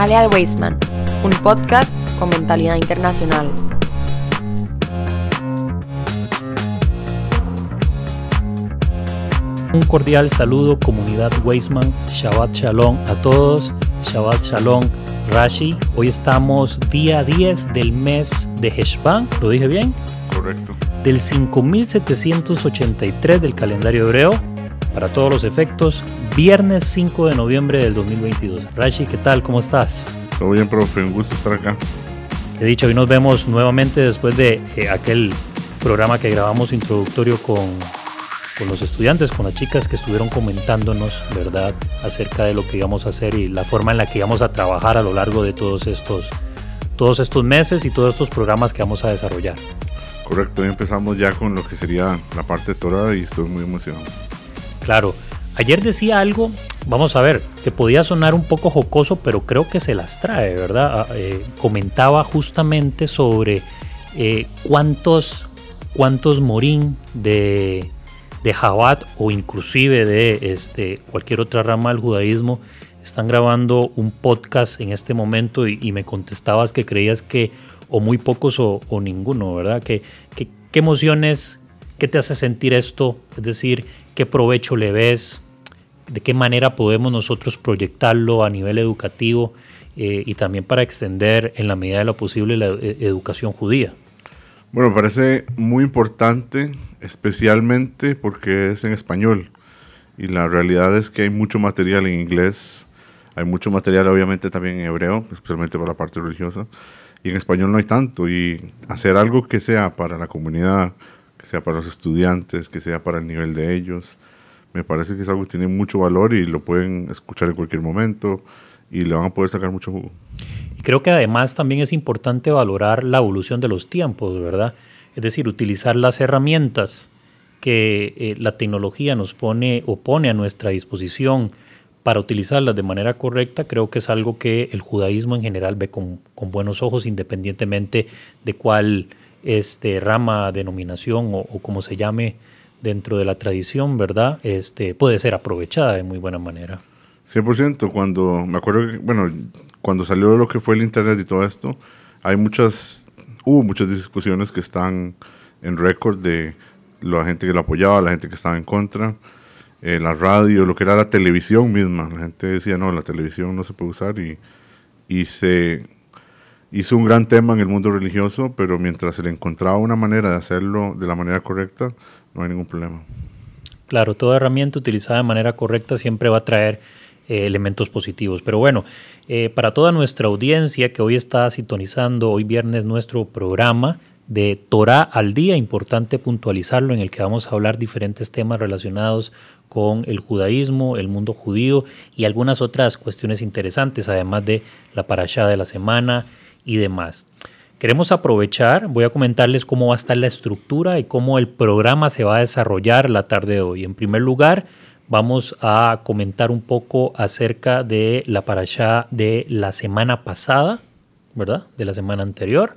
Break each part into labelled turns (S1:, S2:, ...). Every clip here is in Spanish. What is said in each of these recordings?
S1: Jale al Weisman, un podcast con mentalidad internacional.
S2: Un cordial saludo comunidad Weisman, Shabbat Shalom a todos, Shabbat Shalom Rashi. Hoy estamos día 10 del mes de Heshvan, ¿lo dije bien?
S3: Correcto.
S2: Del 5783 del calendario hebreo, para todos los efectos, viernes 5 de noviembre del 2022. Rashi, ¿qué tal? ¿Cómo estás?
S3: Todo bien, profe, un gusto estar acá.
S2: He dicho, hoy nos vemos nuevamente después de eh, aquel programa que grabamos introductorio con, con los estudiantes, con las chicas que estuvieron comentándonos, ¿verdad?, acerca de lo que íbamos a hacer y la forma en la que íbamos a trabajar a lo largo de todos estos, todos estos meses y todos estos programas que vamos a desarrollar.
S3: Correcto, hoy empezamos ya con lo que sería la parte de Torah y estoy muy emocionado.
S2: Claro, ayer decía algo, vamos a ver, que podía sonar un poco jocoso, pero creo que se las trae, ¿verdad? Ah, eh, comentaba justamente sobre eh, cuántos, cuántos morín de, de Jabat o inclusive de este, cualquier otra rama del judaísmo están grabando un podcast en este momento y, me contestabas que creías que o muy pocos o, ninguno, ¿verdad? ¿Qué, qué, qué emociones, qué te hace sentir esto? Es decir, ¿qué provecho le ves? ¿De qué manera podemos nosotros proyectarlo a nivel educativo eh, y también para extender en la medida de lo posible la e- educación judía?
S3: Bueno, me parece muy importante, especialmente porque es en español. Y la realidad es que hay mucho material en inglés, hay mucho material obviamente también en hebreo, especialmente para la parte religiosa. Y en español no hay tanto. Y hacer algo que sea para la comunidad, que sea para los estudiantes, que sea para el nivel de ellos, me parece que es algo que tiene mucho valor y lo pueden escuchar en cualquier momento y le van a poder sacar mucho jugo.
S2: Y creo que además también es importante valorar la evolución de los tiempos, ¿verdad? Es decir, utilizar las herramientas que eh, la tecnología nos pone o pone a nuestra disposición para utilizarlas de manera correcta, creo que es algo que el judaísmo en general ve con, buenos ojos, independientemente de cuál este, rama, denominación o, o como se llame dentro de la tradición, ¿verdad? Este, puede ser aprovechada de muy buena manera.
S3: 100%, cuando me acuerdo que, bueno, cuando salió lo que fue el internet y todo esto, hay muchas, hubo muchas discusiones que están en récord de la gente que lo apoyaba, la gente que estaba en contra, eh, la radio, lo que era la televisión misma. La gente decía, no, la televisión no se puede usar y, y se hizo un gran tema en el mundo religioso, pero mientras se le encontraba una manera de hacerlo de la manera correcta, no hay ningún problema.
S2: Claro, toda herramienta utilizada de manera correcta siempre va a traer eh, elementos positivos. Pero bueno, eh, para toda nuestra audiencia que hoy está sintonizando, hoy viernes nuestro programa de Torah al día, importante puntualizarlo, en el que vamos a hablar diferentes temas relacionados con el judaísmo, el mundo judío y algunas otras cuestiones interesantes, además de la parashá de la semana y demás. Queremos aprovechar, voy a comentarles cómo va a estar la estructura y cómo el programa se va a desarrollar la tarde de hoy. En primer lugar, vamos a comentar un poco acerca de la parashá de la semana pasada, ¿verdad? De la semana anterior.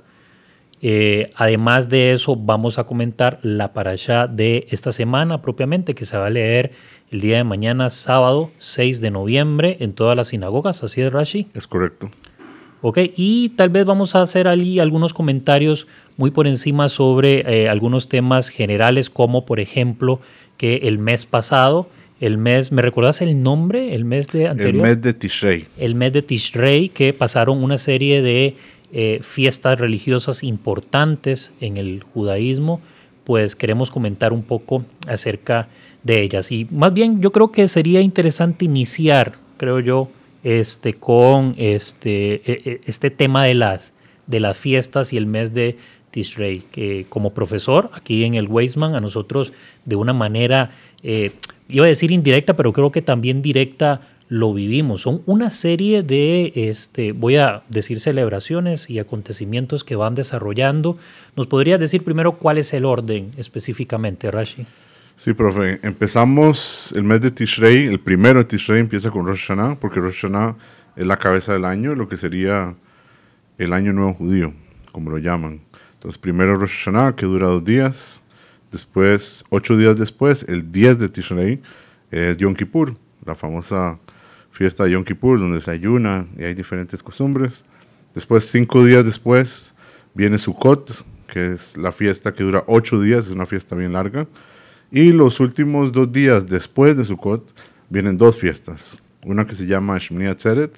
S2: Eh, además de eso, vamos a comentar la parashá de esta semana propiamente, que se va a leer el día de mañana, sábado 6 de noviembre, en todas las sinagogas. ¿Así es, Rashi?
S3: Es correcto.
S2: Ok, y tal vez vamos a hacer allí algunos comentarios muy por encima sobre eh, algunos temas generales, como por ejemplo que el mes pasado, el mes, ¿me recuerdas el nombre? El mes de anterior.
S3: El mes de Tishrei.
S2: El mes de Tishrei, que pasaron una serie de eh, fiestas religiosas importantes en el judaísmo, pues queremos comentar un poco acerca de ellas. Y más bien yo creo que sería interesante iniciar, creo yo, este, con este, e- e- este tema de las, de las fiestas y el mes de Tishrei, que como profesor aquí en el Weisman, a nosotros de una manera, eh, iba a decir indirecta, pero creo que también directa lo vivimos. Son una serie de, este, voy a decir celebraciones y acontecimientos que van desarrollando. ¿Nos podría decir primero cuál es el orden específicamente, Rashi?
S3: Sí, profe. Empezamos el mes de Tishrei, el primero de Tishrei empieza con Rosh Hashanah, porque Rosh Hashanah es la cabeza del año, lo que sería el año nuevo judío, como lo llaman. Entonces, primero Rosh Hashanah, que dura dos días. Después, ocho días después, el 10 de Tishrei, es Yom Kippur, la famosa fiesta de Yom Kippur, donde se ayuna y hay diferentes costumbres. Después, cinco días después, viene Sukkot, que es la fiesta que dura ocho días, es una fiesta bien larga. Y los últimos dos días después de Sukkot vienen dos fiestas. Una que se llama Shmini Atzeret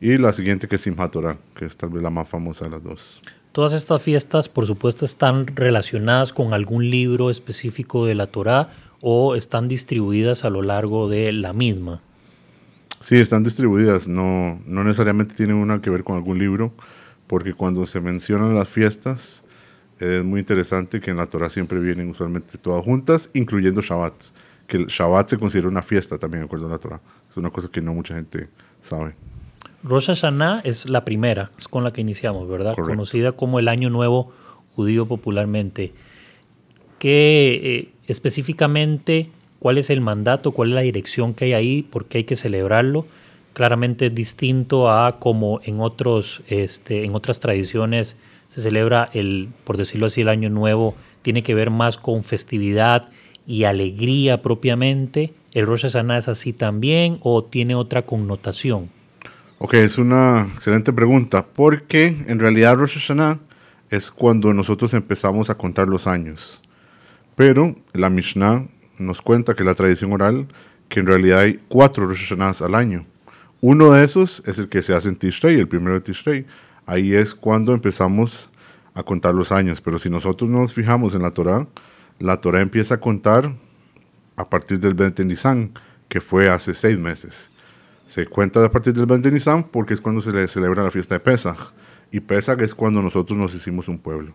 S3: y la siguiente que es Simchat Torah, que es tal vez la más famosa de las dos.
S2: Todas estas fiestas, por supuesto, están relacionadas con algún libro específico de la Torah o están distribuidas a lo largo de la misma.
S3: Sí, están distribuidas, no, no necesariamente tienen una que ver con algún libro, porque cuando se mencionan las fiestas, es muy interesante que en la Torah siempre vienen usualmente todas juntas, incluyendo Shabbat, que el Shabbat se considera una fiesta también, de acuerdo a la Torah. Es una cosa que no mucha gente sabe.
S2: Rosh Hashanah es la primera, es con la que iniciamos, ¿verdad? Conocida como el Año Nuevo Judío popularmente. ¿Qué eh, específicamente, cuál es el mandato, cuál es la dirección que hay ahí, por qué hay que celebrarlo? Claramente es distinto a como en, otros, este, en otras tradiciones se celebra el, por decirlo así, el Año Nuevo, tiene que ver más con festividad y alegría propiamente. ¿El Rosh Hashanah es así también o tiene otra connotación?
S3: Ok, es una excelente pregunta, porque en realidad Rosh Hashanah es cuando nosotros empezamos a contar los años. Pero la Mishnah nos cuenta que la tradición oral, que en realidad hay cuatro Rosh Hashanahs al año. Uno de esos es el que se hace en Tishrei, el primero de Tishrei. Ahí es cuando empezamos a contar los años. Pero si nosotros nos fijamos en la Torah, la Torah empieza a contar a partir del 20 de Nisan, que fue hace seis meses. Se cuenta a partir del 20 de Nisan porque es cuando se le celebra la fiesta de Pesach. Y Pesach es cuando nosotros nos hicimos un pueblo.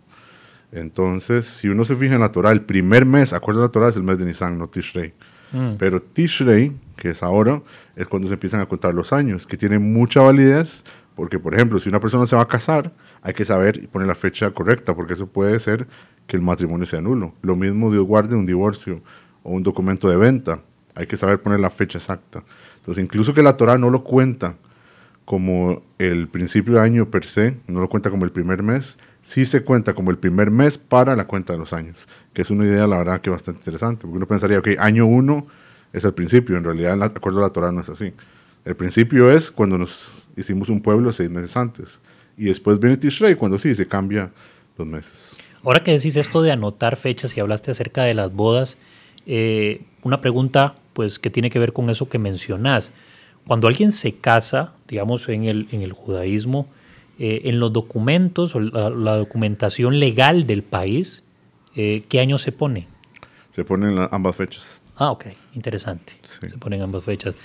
S3: Entonces, si uno se fija en la Torah, el primer mes, acuerdo la Torah, es el mes de Nisan, no Tishrei. Mm. Pero Tishrei, que es ahora, es cuando se empiezan a contar los años, que tiene mucha validez, porque, por ejemplo, si una persona se va a casar, hay que saber y poner la fecha correcta, porque eso puede ser que el matrimonio sea nulo. Lo mismo Dios guarde un divorcio o un documento de venta. Hay que saber poner la fecha exacta. Entonces, incluso que la Torah no lo cuenta como el principio de año per se, no lo cuenta como el primer mes, sí se cuenta como el primer mes para la cuenta de los años, que es una idea, la verdad, que bastante interesante, porque uno pensaría, ok, año uno es el principio, en realidad, de acuerdo a la Torah, no es así. El principio es cuando nos hicimos un pueblo seis meses antes, y después viene Tishrei, cuando sí, se cambia los meses.
S2: Ahora que decís esto de anotar fechas y hablaste acerca de las bodas, eh, una pregunta pues que tiene que ver con eso que mencionás. Cuando alguien se casa, digamos en el, en el judaísmo, eh, en los documentos o la, documentación legal del país, eh, ¿qué año se pone?
S3: Se ponen ambas fechas.
S2: Ah, ok, interesante. Se ponen ambas fechas.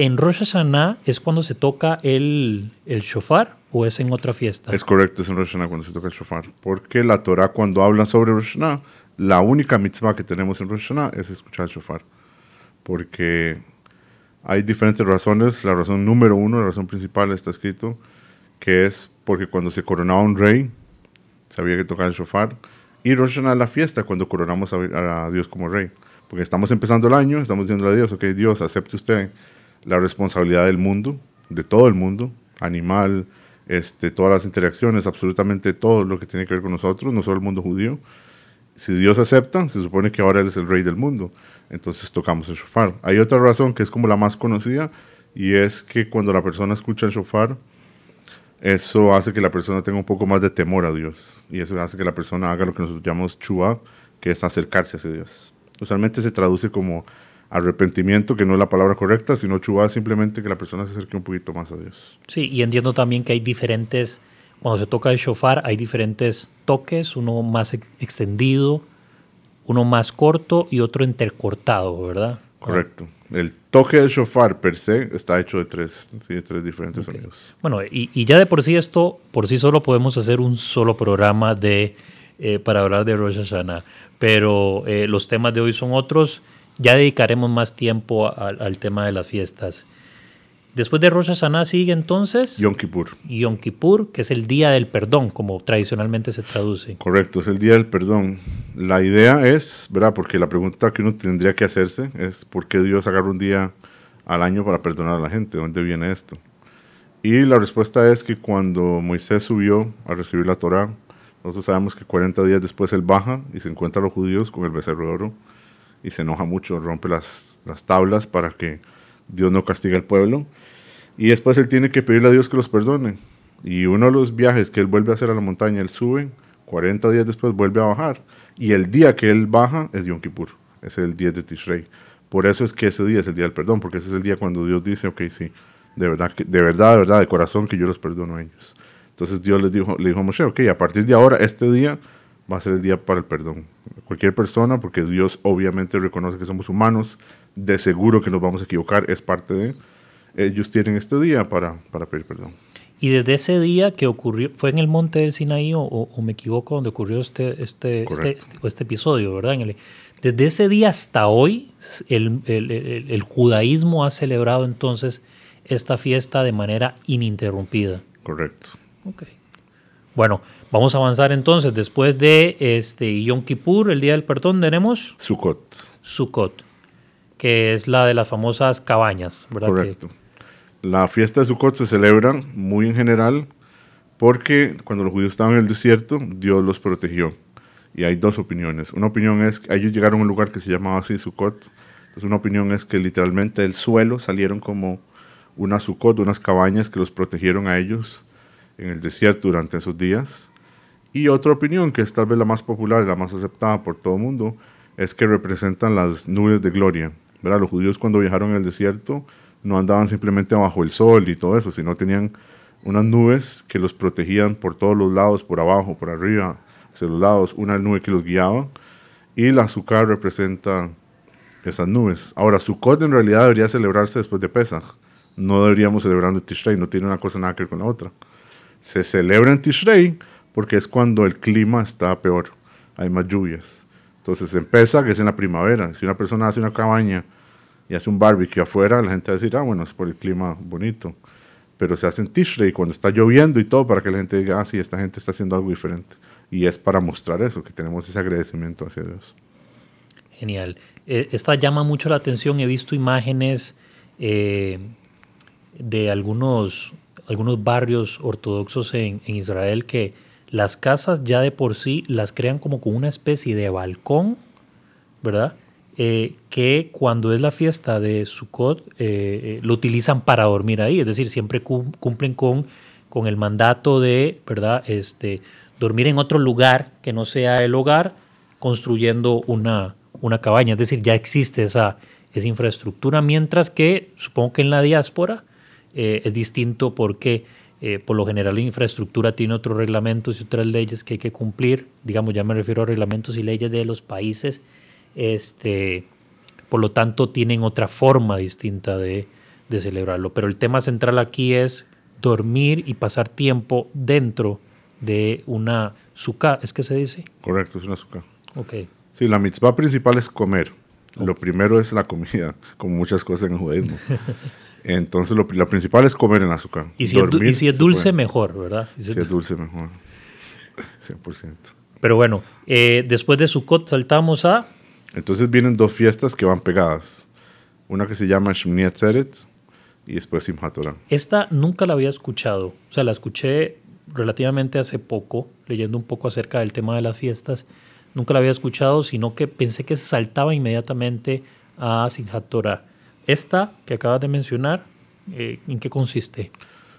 S2: ¿En Rosh Hashanah es cuando se toca el, el shofar o es en otra fiesta?
S3: Es correcto, es en Rosh Hashanah cuando se toca el shofar. Porque la Torah cuando habla sobre Rosh Hashanah, la única mitzvah que tenemos en Rosh Hashanah es escuchar el shofar porque hay diferentes razones. La razón número uno, la razón principal está escrito, que es porque cuando se coronaba un rey, se había que tocar el shofar. Y Rosh Hashanah la fiesta cuando coronamos a, Dios como rey. Porque estamos empezando el año, estamos diciendo a Dios, ok, Dios, acepte usted la responsabilidad del mundo, de todo el mundo, animal, este, todas las interacciones, absolutamente todo lo que tiene que ver con nosotros, no solo el mundo judío. Si Dios acepta, se supone que ahora Él es el rey del mundo entonces tocamos el shofar. Hay otra razón que es como la más conocida y es que cuando la persona escucha el shofar, eso hace que la persona tenga un poco más de temor a Dios y eso hace que la persona haga lo que nosotros llamamos chua, que es acercarse a Dios. Usualmente se traduce como arrepentimiento, que no es la palabra correcta, sino chua simplemente que la persona se acerque un poquito más a Dios.
S2: Sí, y entiendo también que hay diferentes, cuando se toca el shofar, hay diferentes toques, uno más extendido, uno más corto y otro intercortado, ¿verdad?
S3: Correcto. El toque del shofar per se está hecho de tres, de tres diferentes sonidos.
S2: Bueno, y, ya de por sí esto, por sí solo podemos hacer un solo programa de, eh, para hablar de Rosh Hashanah, pero eh, los temas de hoy son otros. Ya dedicaremos más tiempo al tema de las fiestas. Después de Rosh Hashanah sigue entonces
S3: Yom Kippur.
S2: Yom Kippur, que es el día del perdón, como tradicionalmente se traduce.
S3: Correcto, es el día del perdón. La idea es, ¿verdad? Porque la pregunta que uno tendría que hacerse es ¿por qué Dios agarra un día al año para perdonar a la gente? ¿Dónde viene esto? Y la respuesta es que cuando Moisés subió a recibir la Torá, nosotros sabemos que 40 días después él baja y se encuentra a los judíos con el becerro de oro y se enoja mucho, rompe las, las tablas para que Dios no castigue al pueblo. Y después él tiene que pedirle a Dios que los perdone. Y uno de los viajes que él vuelve a hacer a la montaña, él sube, 40 días después vuelve a bajar. Y el día que él baja es Yom Kippur, es el día de Tishrei. Por eso es que ese día es el día del perdón, porque ese es el día cuando Dios dice, ok, sí, de verdad, de verdad, de verdad, de corazón que yo los perdono a ellos. Entonces Dios les dijo, le dijo a Moshe, ok, a partir de ahora, este día va a ser el día para el perdón. Cualquier persona, porque Dios obviamente reconoce que somos humanos, de seguro que nos vamos a equivocar, es parte de... Ellos tienen este día para, para pedir perdón.
S2: Y desde ese día que ocurrió, fue en el monte del Sinaí, o, o me equivoco, donde ocurrió este, este, este, este, este, episodio, ¿verdad? En el, desde ese día hasta hoy, el, el, el, el, judaísmo ha celebrado entonces esta fiesta de manera ininterrumpida.
S3: Correcto.
S2: Ok. Bueno, vamos a avanzar entonces. Después de este Yom Kippur, el Día del Perdón, tenemos...
S3: Sukkot.
S2: Sukkot, que es la de las famosas cabañas, ¿verdad?
S3: Correcto. Que... La fiesta de Sukkot se celebra muy en general porque cuando los judíos estaban en el desierto, Dios los protegió. Y hay dos opiniones. Una opinión es que ellos llegaron a un lugar que se llamaba así Sukkot. Entonces una opinión es que literalmente del suelo salieron como unas Sukkot, unas cabañas que los protegieron a ellos en el desierto durante esos días. Y otra opinión, que es tal vez la más popular y la más aceptada por todo el mundo, es que representan las nubes de gloria. ¿verdad? Los judíos cuando viajaron en el desierto no andaban simplemente bajo el sol y todo eso, sino tenían unas nubes que los protegían por todos los lados, por abajo, por arriba, hacia los lados, una nube que los guiaba. Y la azúcar representa esas nubes. Ahora, Sukkot en realidad debería celebrarse después de Pesach. No deberíamos celebrando Tishrei, no tiene una cosa nada que ver con la otra se celebra en Tishrei porque es cuando el clima está peor, hay más lluvias. Entonces empieza que es en la primavera. Si una persona hace una cabaña y hace un barbecue afuera, la gente va a decir, ah, bueno, es por el clima bonito. Pero se hace en Tishrei cuando está lloviendo y todo para que la gente diga, ah, sí, esta gente está haciendo algo diferente. Y es para mostrar eso, que tenemos ese agradecimiento hacia Dios.
S2: Genial. Eh, esta llama mucho la atención. He visto imágenes eh, de algunos algunos barrios ortodoxos en, en, Israel que las casas ya de por sí las crean como con una especie de balcón, ¿verdad? Eh, que cuando es la fiesta de Sukkot eh, eh, lo utilizan para dormir ahí, es decir, siempre cumplen con, con el mandato de, ¿verdad? Este, dormir en otro lugar que no sea el hogar, construyendo una, una cabaña, es decir, ya existe esa, esa infraestructura, mientras que supongo que en la diáspora eh, es distinto porque eh, por lo general la infraestructura tiene otros reglamentos y otras leyes que hay que cumplir. Digamos, ya me refiero a reglamentos y leyes de los países. Este, por lo tanto, tienen otra forma distinta de, de celebrarlo. Pero el tema central aquí es dormir y pasar tiempo dentro de una sukkah, ¿es que se dice?
S3: Correcto, es una sukkah.
S2: Ok.
S3: Sí, la mitzvah principal es comer. Okay. Lo primero es la comida, como muchas cosas en el judaísmo. Entonces, lo, lo, principal es comer en azúcar.
S2: Y si, Dormir, es, y si es dulce, mejor, ¿verdad?
S3: Si, si es dulce, mejor. 100%.
S2: Pero bueno, eh, después de Sukkot saltamos a...
S3: Entonces vienen dos fiestas que van pegadas. Una que se llama Shmini Atzeret y después Simchat Torah.
S2: Esta nunca la había escuchado. O sea, la escuché relativamente hace poco, leyendo un poco acerca del tema de las fiestas. Nunca la había escuchado, sino que pensé que se saltaba inmediatamente a Simchat Torah. Esta que acabas de mencionar, eh, ¿en qué consiste?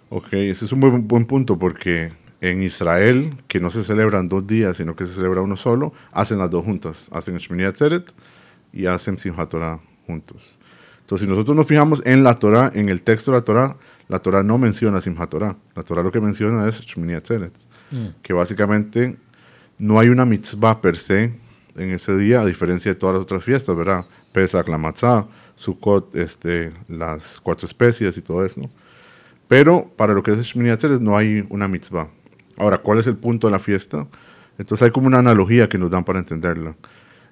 S3: Ok, ese es un buen, buen, punto porque en Israel, que no se celebran dos días, sino que se celebra uno solo, hacen las dos juntas. Hacen Shmini Atzeret y hacen Simchat Torah juntos. Entonces, si nosotros nos fijamos en la Torah, en el texto de la Torah, la Torah no menciona Simchat Torah. La Torah lo que menciona es Shmini Atzeret, mm. que básicamente no hay una mitzvah per se en ese día, a diferencia de todas las otras fiestas, ¿verdad? Pesach, la matzah, Sukkot, este, las cuatro especies y todo eso. Pero para lo que es Shmini Atzeres no hay una mitzvah. Ahora, ¿cuál es el punto de la fiesta? Entonces hay como una analogía que nos dan para entenderla.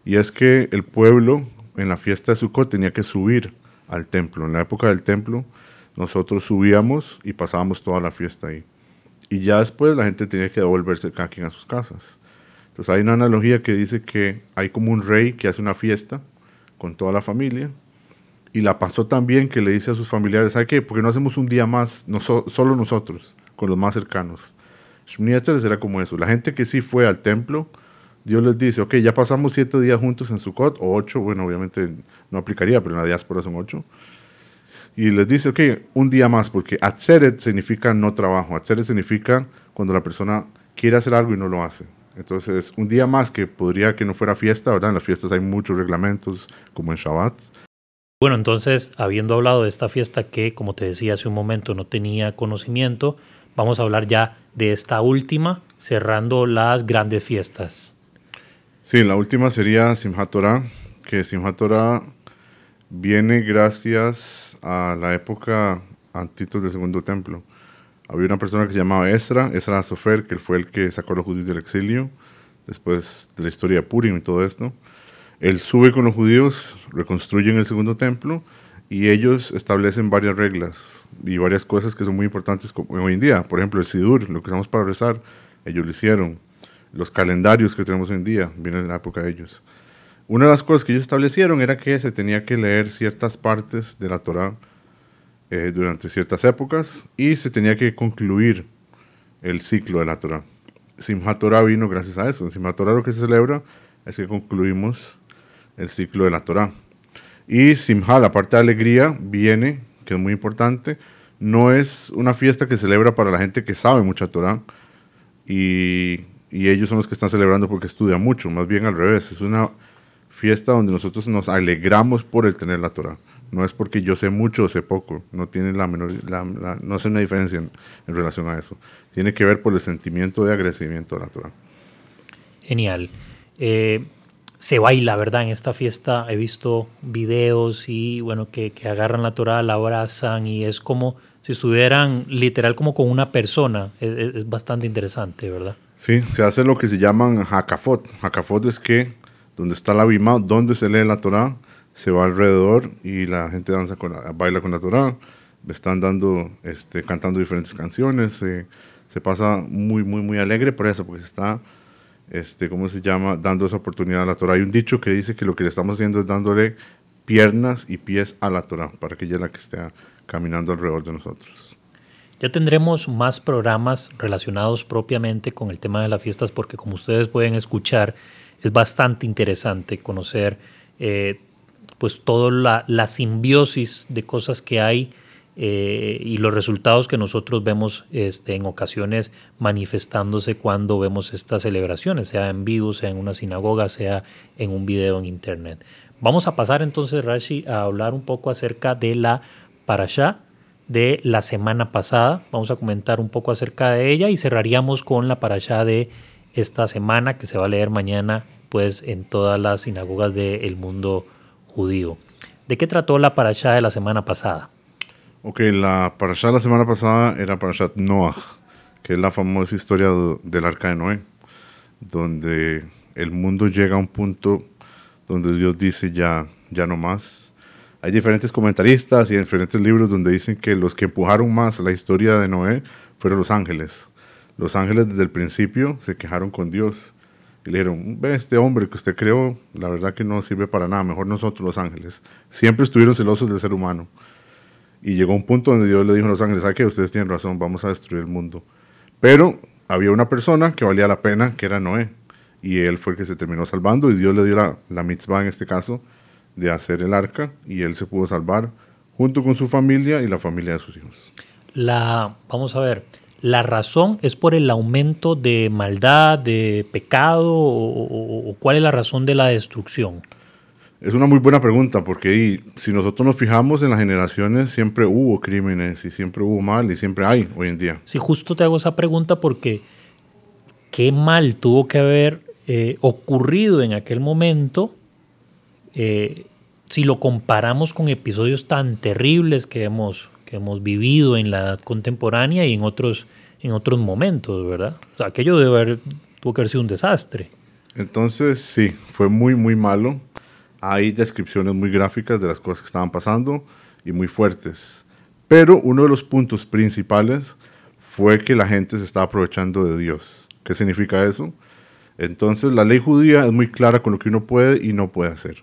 S3: Y es que el pueblo en la fiesta de Sukkot tenía que subir al templo. En la época del templo nosotros subíamos y pasábamos toda la fiesta ahí. Y ya después la gente tenía que devolverse cada quien a sus casas. Entonces hay una analogía que dice que hay como un rey que hace una fiesta con toda la familia y la pasó tan bien que le dice a sus familiares, ¿sabe qué? ¿Por qué no hacemos un día más, solo nosotros, con los más cercanos? Shmini era como eso. La gente que sí fue al templo, Dios les dice, ok, ya pasamos siete días juntos en Sukkot, o ocho, bueno, obviamente no aplicaría, pero en la diáspora son ocho. y les dice, ok, un día más, porque atzeret significa no trabajo, atzeret significa cuando la persona quiere hacer algo y no lo hace. Entonces, un día más que podría que no fuera fiesta, ¿verdad? En las fiestas hay muchos reglamentos, como en Shabbat.
S2: Bueno, entonces, habiendo hablado de esta fiesta que, como te decía hace un momento, no tenía conocimiento, vamos a hablar ya de esta última, cerrando las grandes fiestas.
S3: Sí, la última sería Simchat Torah, que Simchat Torah viene gracias a la época antitos del Segundo Templo. Había una persona que se llamaba Esra, Esra Sofer, que fue el que sacó a los judíos del exilio, después de la historia de Purim y todo esto. Él sube con los judíos, reconstruyen el Segundo Templo y ellos establecen varias reglas y varias cosas que son muy importantes hoy en día. Por ejemplo, el Sidur, lo que usamos para rezar, ellos lo hicieron. Los calendarios que tenemos hoy en día vienen de la época de ellos. Una de las cosas que ellos establecieron era que se tenía que leer ciertas partes de la Torah eh, durante ciertas épocas y se tenía que concluir el ciclo de la Torah. Simchat Torah vino gracias a eso. En Torah lo que se celebra es que concluimos el ciclo de la Torah. Y Simha, la parte de alegría, viene, que es muy importante, no es una fiesta que celebra para la gente que sabe mucha Torah y, y ellos son los que están celebrando porque estudian mucho, más bien al revés, es una fiesta donde nosotros nos alegramos por el tener la Torah. No es porque yo sé mucho o sé poco, no tiene la menor, no hace una diferencia en, relación a eso. Tiene que ver por el sentimiento de agradecimiento a la Torah.
S2: Genial. Eh, se baila, ¿verdad? En esta fiesta he visto videos y bueno, que, que, agarran la Torah, la abrazan y es como si estuvieran literal como con una persona. Es, es bastante interesante, ¿verdad?
S3: Sí, se hace lo que se llaman hakafot. Hakafot es que donde está la bima, donde se lee la Torah, se va alrededor y la gente danza con baila con la Torah, están dando, este, cantando diferentes canciones, se pasa muy, muy, muy alegre por eso, porque se está, este, ¿cómo se llama?, dando esa oportunidad a la Torah. Hay un dicho que dice que lo que le estamos haciendo es dándole piernas y pies a la Torah, para que ella la que esté caminando alrededor de nosotros.
S2: Ya tendremos más programas relacionados propiamente con el tema de las fiestas, porque como ustedes pueden escuchar, es bastante interesante conocer eh, pues toda la, simbiosis de cosas que hay eh, y los resultados que nosotros vemos este, en ocasiones manifestándose cuando vemos estas celebraciones, sea en vivo, sea en una sinagoga, sea en un video en internet. Vamos a pasar entonces, Rashi, a hablar un poco acerca de la parasha de la semana pasada. Vamos a comentar un poco acerca de ella y cerraríamos con la parasha de esta semana que se va a leer mañana pues en todas las sinagogas del mundo judío. ¿De qué trató la parashá de la semana pasada?
S3: Ok, la parashá de la semana pasada era parashat Noah, que es la famosa historia del arca de Noé, donde el mundo llega a un punto donde Dios dice ya, ya no más. Hay diferentes comentaristas y diferentes libros donde dicen que los que empujaron más la historia de Noé fueron los ángeles. Los ángeles desde el principio se quejaron con Dios y le dijeron, ve este hombre que usted creó, la verdad que no sirve para nada, mejor nosotros los ángeles. Siempre estuvieron celosos del ser humano. Y llegó un punto donde Dios le dijo a los ángeles, ¿sabe que ustedes tienen razón, vamos a destruir el mundo? Pero había una persona que valía la pena, que era Noé. Y él fue el que se terminó salvando y Dios le dio la, la mitzvah en este caso de hacer el arca y él se pudo salvar junto con su familia y la familia de sus hijos.
S2: La, vamos a ver, ¿La razón es por el aumento de maldad, de pecado o, cuál es la razón de la destrucción?
S3: Es una muy buena pregunta porque si nosotros nos fijamos en las generaciones siempre hubo crímenes y siempre hubo mal y siempre hay hoy en día.
S2: Sí, justo te hago esa pregunta porque qué mal tuvo que haber eh, ocurrido en aquel momento eh, si lo comparamos con episodios tan terribles que hemos que hemos vivido en la edad contemporánea y en otros, en otros momentos, ¿verdad? O sea, aquello debe haber, tuvo que haber sido un desastre.
S3: Entonces, sí, fue muy, muy malo. Hay descripciones muy gráficas de las cosas que estaban pasando y muy fuertes. Pero uno de los puntos principales fue que la gente se estaba aprovechando de Dios. ¿Qué significa eso? Entonces la ley judía es muy clara con lo que uno puede y no puede hacer.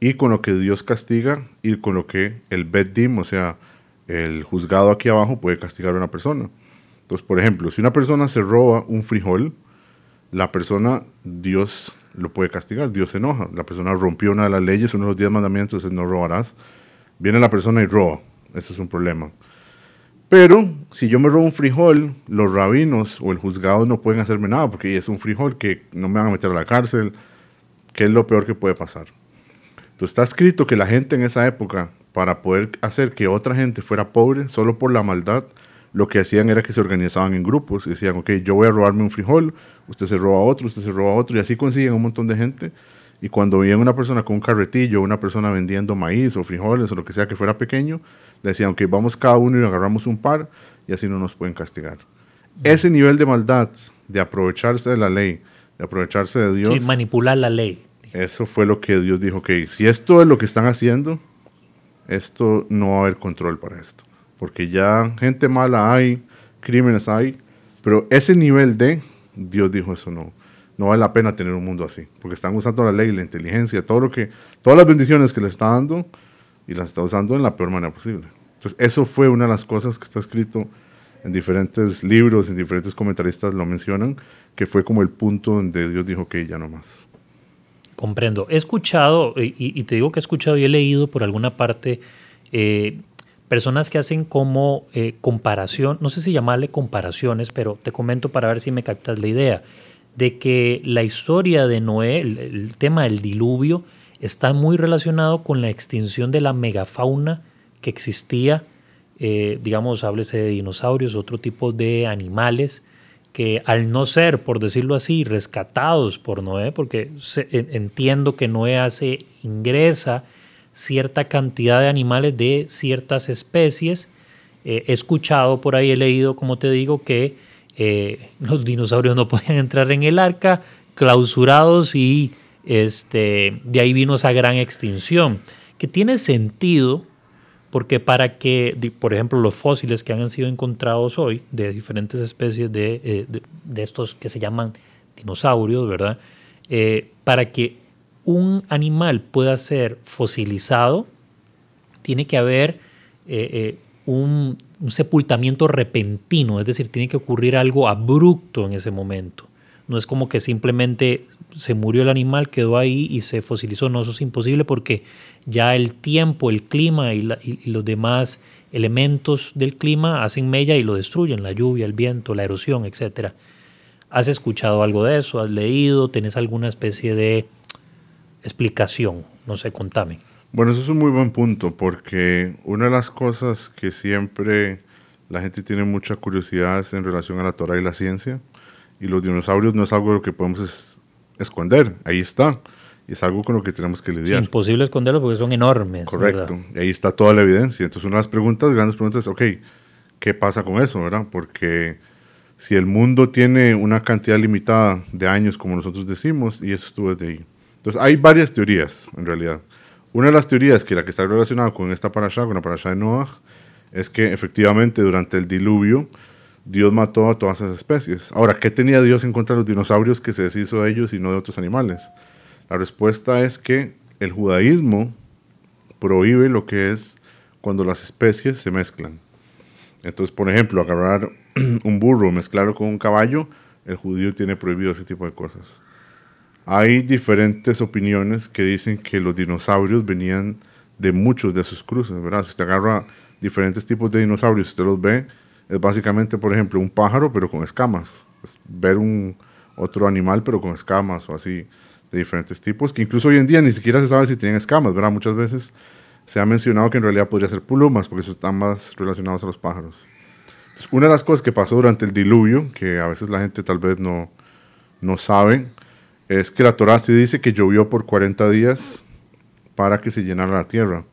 S3: Y con lo que Dios castiga y con lo que el Bedim, o sea, el juzgado aquí abajo puede castigar a una persona. Entonces, por ejemplo, si una persona se roba un frijol, la persona, Dios lo puede castigar, Dios se enoja. La persona rompió una de las leyes, uno de los diez mandamientos es no robarás. Viene la persona y roba. eso es un problema. Pero si yo me robo un frijol, los rabinos o el juzgado no pueden hacerme nada porque es un frijol que no me van a meter a la cárcel, que es lo peor que puede pasar. Entonces está escrito que la gente en esa época, para poder hacer que otra gente fuera pobre, solo por la maldad, lo que hacían era que se organizaban en grupos y decían, ok, yo voy a robarme un frijol, usted se roba otro, usted se roba otro, y así consiguen un montón de gente. Y cuando veían una persona con un carretillo, una persona vendiendo maíz o frijoles o lo que sea que fuera pequeño, le decían, ok, vamos cada uno y agarramos un par y así no nos pueden castigar. Ese nivel de maldad, de aprovecharse de la ley, de aprovecharse de Dios.
S2: Sí, manipular la ley.
S3: Eso fue lo que Dios dijo, ok, si esto es lo que están haciendo, esto no va a haber control para esto. Porque ya gente mala hay, crímenes hay, pero ese nivel de, Dios dijo eso no, no vale la pena tener un mundo así, porque están usando la ley, la inteligencia, todo lo que, todas las bendiciones que le está dando y las está usando en la peor manera posible. Entonces, eso fue una de las cosas que está escrito en diferentes libros, en diferentes comentaristas lo mencionan, que fue como el punto donde Dios dijo que ya no más.
S2: Comprendo. He escuchado, y, te digo que he escuchado y he leído por alguna parte eh, personas que hacen como eh, comparación, no sé si llamarle comparaciones, pero te comento para ver si me captas la idea, de que la historia de Noé, el, tema del diluvio, está muy relacionado con la extinción de la megafauna que existía, eh, digamos, háblese de dinosaurios, otro tipo de animales, que al no ser, por decirlo así, rescatados por Noé, porque entiendo que Noé hace, ingresa cierta cantidad de animales de ciertas especies. Eh, he escuchado por ahí, he leído, como te digo, que eh, los dinosaurios no podían entrar en el arca, clausurados y este, de ahí vino esa gran extinción, que tiene sentido porque para que, por ejemplo, los fósiles que han sido encontrados hoy de diferentes especies de, eh, de, estos que se llaman dinosaurios, ¿verdad? para que un animal pueda ser fosilizado, tiene que haber eh, eh, un, sepultamiento repentino, es decir, tiene que ocurrir algo abrupto en ese momento. No es como que simplemente se murió el animal, quedó ahí y se fosilizó. No, eso es imposible porque ya el tiempo, el clima y, y los demás elementos del clima hacen mella y lo destruyen, la lluvia, el viento, la erosión, etc. ¿Has escuchado algo de eso? ¿Has leído? ¿Tenés alguna especie de explicación? No sé, contame.
S3: Bueno, eso es un muy buen punto porque una de las cosas que siempre la gente tiene mucha curiosidad es en relación a la Torah y la ciencia. Y los dinosaurios no es algo que podemos esconder, ahí está. Y es algo con lo que tenemos que lidiar.
S2: Es imposible esconderlo porque son enormes.
S3: Correcto. Y ahí está toda la evidencia. Entonces, una de las preguntas, grandes preguntas es, ok, ¿qué pasa con eso, verdad? Porque si el mundo tiene una cantidad limitada de años, como nosotros decimos, y eso estuvo desde ahí. Entonces, hay varias teorías, en realidad. Una de las teorías que la que está relacionada con esta parasha, con la parasha de Noah, es que efectivamente durante el diluvio Dios mató a todas esas especies. Ahora, ¿qué tenía Dios en contra de los dinosaurios que se deshizo de ellos y no de otros animales? La respuesta es que el judaísmo prohíbe lo que es cuando las especies se mezclan. Entonces, por ejemplo, agarrar un burro, mezclarlo con un caballo, el judío tiene prohibido ese tipo de cosas. Hay diferentes opiniones que dicen que los dinosaurios venían de muchos de sus cruces, ¿verdad? Si usted agarra diferentes tipos de dinosaurios, usted los ve, es básicamente, por ejemplo, un pájaro pero con escamas. ver un otro animal pero con escamas o así de diferentes tipos, que incluso hoy en día ni siquiera se sabe si tienen escamas, ¿verdad? Muchas veces se ha mencionado que en realidad podría ser plumas, porque eso están más relacionados a los pájaros. una de las cosas que pasó durante el diluvio, que a veces la gente tal vez no, no sabe, es que la Torah sí dice que llovió por 40 días para que se llenara la tierra,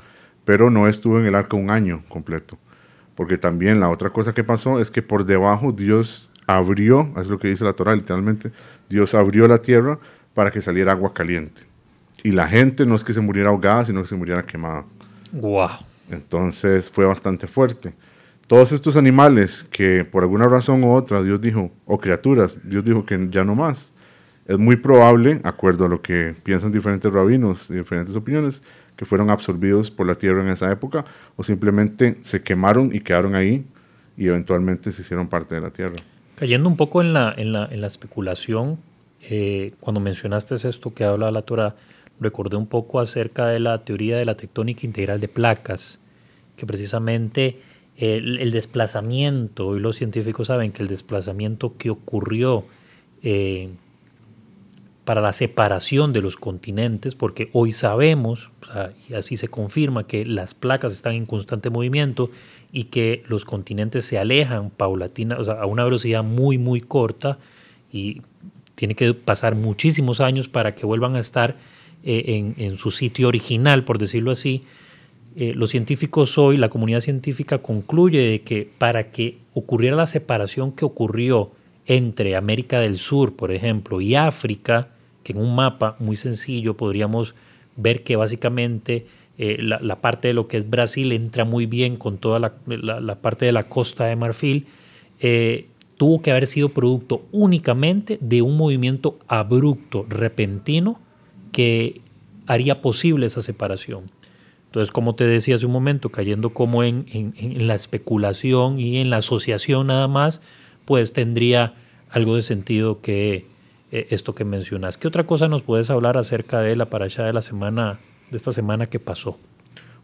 S3: pero no estuvo en el arca un año completo. Porque también la otra cosa que pasó es que por debajo Dios abrió, es lo que dice la Torah literalmente, Dios abrió la tierra para que saliera agua caliente. Y la gente no es que se muriera ahogada, sino que se muriera quemada.
S2: Wow.
S3: Entonces fue bastante fuerte. Todos estos animales que por alguna razón u otra Dios dijo, o criaturas, Dios dijo que ya no más, es muy probable, acuerdo a lo que piensan diferentes rabinos y diferentes opiniones, que fueron absorbidos por la tierra en esa época o simplemente se quemaron y quedaron ahí y eventualmente se hicieron parte de la tierra.
S2: Cayendo un poco en la, en la, en la especulación, eh, cuando mencionaste esto que habla la Torah, recordé un poco acerca de la teoría de la tectónica integral de placas que precisamente el, desplazamiento, hoy los científicos saben que el desplazamiento que ocurrió eh, para la separación de los continentes, porque hoy sabemos, y así se confirma, que las placas están en constante movimiento y que los continentes se alejan paulatina, o sea, a una velocidad muy, muy corta y tiene que pasar muchísimos años para que vuelvan a estar eh, en, su sitio original, por decirlo así. Eh, los científicos hoy, la comunidad científica concluye de que para que ocurriera la separación que ocurrió entre América del Sur, por ejemplo, y África, que en un mapa muy sencillo podríamos ver que básicamente eh, la, parte de lo que es Brasil entra muy bien con toda la, parte de la costa de Marfil, eh, tuvo que haber sido producto únicamente de un movimiento abrupto, repentino, que haría posible esa separación. Entonces, como te decía hace un momento, cayendo como en, en la especulación y en la asociación nada más, pues tendría algo de sentido que eh, esto que mencionas. ¿Qué otra cosa nos puedes hablar acerca de la parasha de la semana, de esta semana que pasó?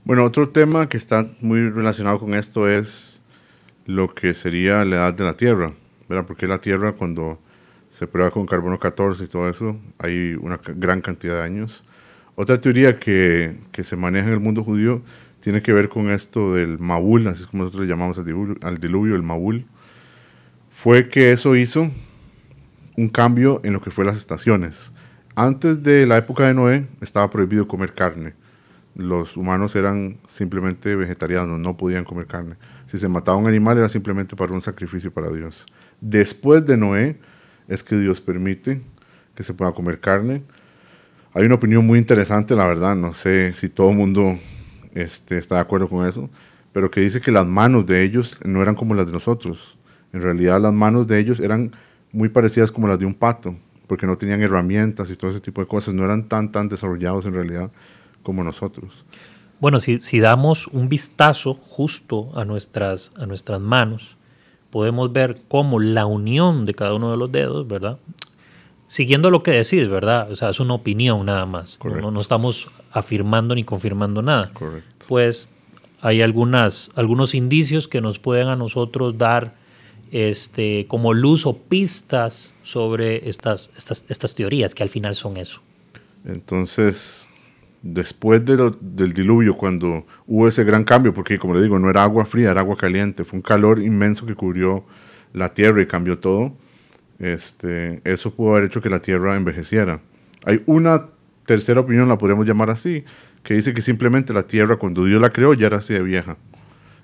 S3: Bueno, otro tema que está muy relacionado con esto es lo que sería la edad de la Tierra, ¿verdad? Porque la Tierra cuando se prueba con carbono 14 y todo eso, hay una gran cantidad de años. Otra teoría que, que se maneja en el mundo judío tiene que ver con esto del Mabul, así es como nosotros le llamamos al diluvio, al diluvio el Mabul, fue que eso hizo un cambio en lo que fue las estaciones. Antes de la época de Noé estaba prohibido comer carne. Los humanos eran simplemente vegetarianos, no podían comer carne. Si se mataba un animal era simplemente para un sacrificio para Dios. Después de Noé es que Dios permite que se pueda comer carne. Hay una opinión muy interesante, la verdad, no sé si todo el mundo este, está de acuerdo con eso, pero que dice que las manos de ellos no eran como las de nosotros. En realidad las manos de ellos eran muy parecidas como las de un pato, porque no tenían herramientas y todo ese tipo de cosas, no eran tan, tan desarrollados en realidad como nosotros.
S2: Bueno, si, si damos un vistazo justo a nuestras, a nuestras manos, podemos ver cómo la unión de cada uno de los dedos, ¿verdad? Siguiendo lo que decís, ¿verdad? O sea, es una opinión nada más. No, no, estamos afirmando ni confirmando nada.
S3: Correcto.
S2: Pues hay algunas, algunos indicios que nos pueden a nosotros dar este, como luz o pistas sobre estas, estas, estas teorías, que al final son eso.
S3: Entonces, después de del diluvio, cuando hubo ese gran cambio, porque como le digo, no era agua fría, era agua caliente, fue un calor inmenso que cubrió la tierra y cambió todo, este, eso pudo haber hecho que la tierra envejeciera. Hay una tercera opinión, la podríamos llamar así, que dice que simplemente la tierra cuando Dios la creó ya era así de vieja.